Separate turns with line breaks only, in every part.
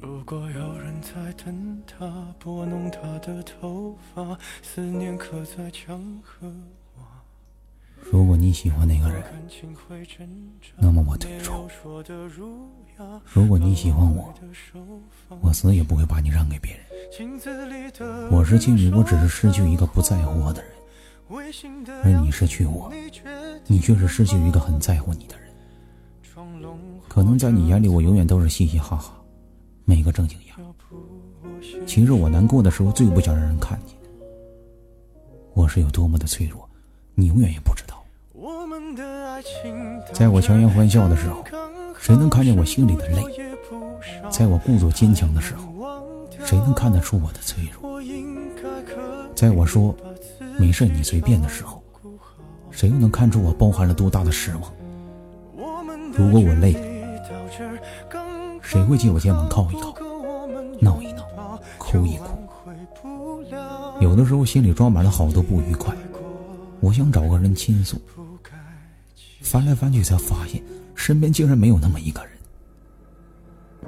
如果有人在等他，拨弄他的头发，思念刻在墙和瓦。
如果你喜欢那个人，那么我退出；如果你喜欢我，我死也不会把你让给别人。我是金鱼，我只是失去一个不在乎我的人，而你失去我，你却是失去一个很在乎你的人。可能在你眼里，我永远都是嘻嘻哈哈，没个正经样。其实我难过的时候，最不想让人看见。我是有多么的脆弱，你永远也不知道。在我强颜欢笑的时候，谁能看见我心里的泪？在我故作坚强的时候，谁能看得出我的脆弱？在我说没事你随便的时候，谁又能看出我包含了多大的失望？如果我累了，谁会借我肩膀靠一靠，闹一闹，哭一哭？有的时候心里装满了好多不愉快，我想找个人倾诉。翻来翻去才发现，身边竟然没有那么一个人。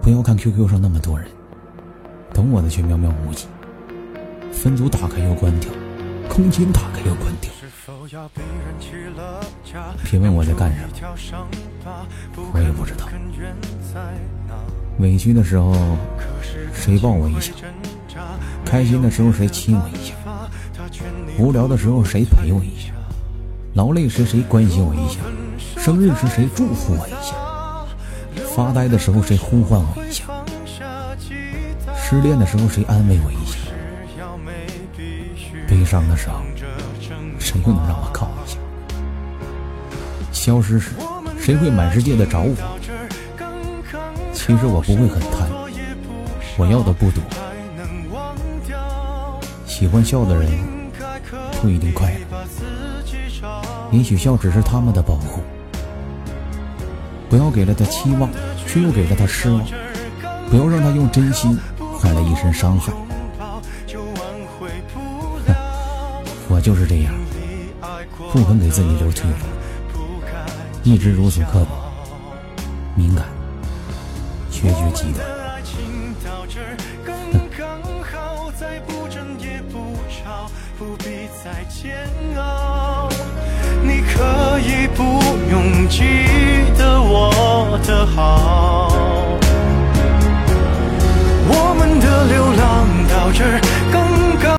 不要看 QQ 上那么多人，懂我的却渺渺无几。分组打开又关掉，空间打开又关掉。别问我在干什么，我也不知道。委屈的时候，谁抱我一下？开心的时候，谁亲我一下？无聊的时候，谁陪我一下？劳累时，谁关心我一下？生日时谁祝福我一下？发呆的时候谁呼唤我一下？失恋的时候谁安慰我一下？伤的时候谁又能让我靠一下？消失时谁会满世界的找我？其实我不会很贪，我要的不多。喜欢笑的人不一定快乐，也许笑只是他们的保护。不要给了他期望，却又给了他失望；不要让他用真心换来一身伤害。就是这样，不肯给自己留退路，一直如此刻薄、敏感，决绝极端。
你可以不用记得我的好，我们的流浪到这儿。